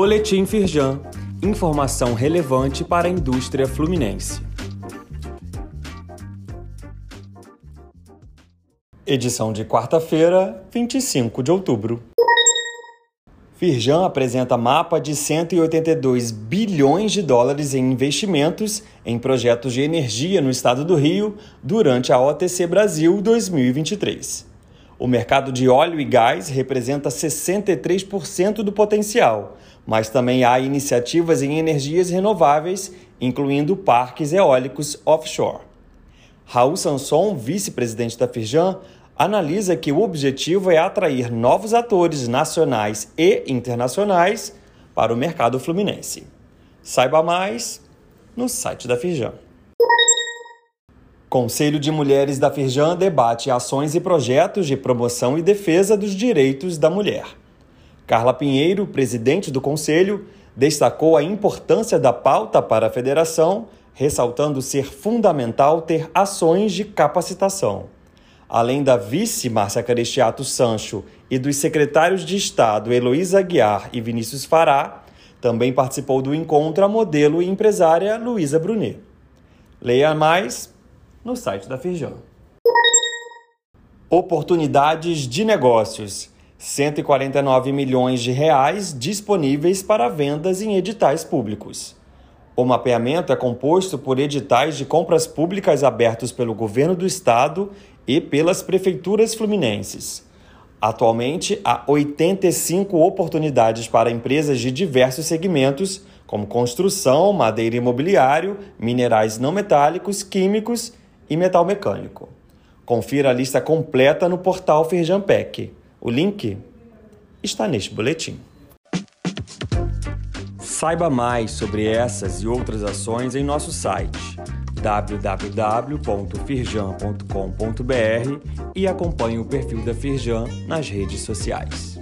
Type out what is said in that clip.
Boletim Firjan. Informação relevante para a indústria fluminense. Edição de quarta-feira, 25 de outubro. Firjan apresenta mapa de 182 bilhões de dólares em investimentos em projetos de energia no estado do Rio durante a OTC Brasil 2023. O mercado de óleo e gás representa 63% do potencial, mas também há iniciativas em energias renováveis, incluindo parques eólicos offshore. Raul Sanson, vice-presidente da Firjan, analisa que o objetivo é atrair novos atores nacionais e internacionais para o mercado fluminense. Saiba mais no site da Firjan. Conselho de Mulheres da Firjan debate ações e projetos de promoção e defesa dos direitos da mulher. Carla Pinheiro, presidente do Conselho, destacou a importância da pauta para a federação, ressaltando ser fundamental ter ações de capacitação além da vice Márcia Carestiato Sancho e dos secretários de Estado Heloísa Aguiar e Vinícius Fará, também participou do encontro a modelo e empresária Luísa Brunet. Leia mais no site da Firjan. Oportunidades de negócios. 149 milhões de reais disponíveis para vendas em editais públicos. O mapeamento é composto por editais de compras públicas abertos pelo governo do estado e pelas prefeituras fluminenses. Atualmente, há 85 oportunidades para empresas de diversos segmentos, como construção, madeira e imobiliário, minerais não metálicos, químicos e metal mecânico. Confira a lista completa no portal Firjampec. O link está neste boletim. Saiba mais sobre essas e outras ações em nosso site www.firjan.com.br e acompanhe o perfil da Firjan nas redes sociais.